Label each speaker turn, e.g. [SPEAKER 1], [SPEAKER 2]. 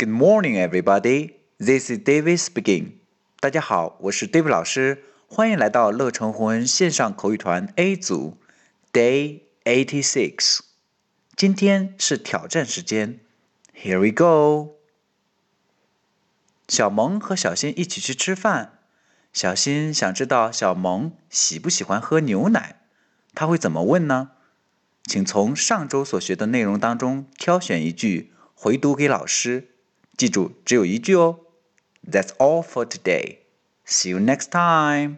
[SPEAKER 1] Good morning, everybody. This is David speaking. 大家好，我是 David 老师，欢迎来到乐成红恩线上口语团 A 组 Day Eighty Six。今天是挑战时间，Here we go。小萌和小新一起去吃饭，小新想知道小萌喜不喜欢喝牛奶，他会怎么问呢？请从上周所学的内容当中挑选一句回读给老师。记住，只有一句哦。That's all for today. See you next time.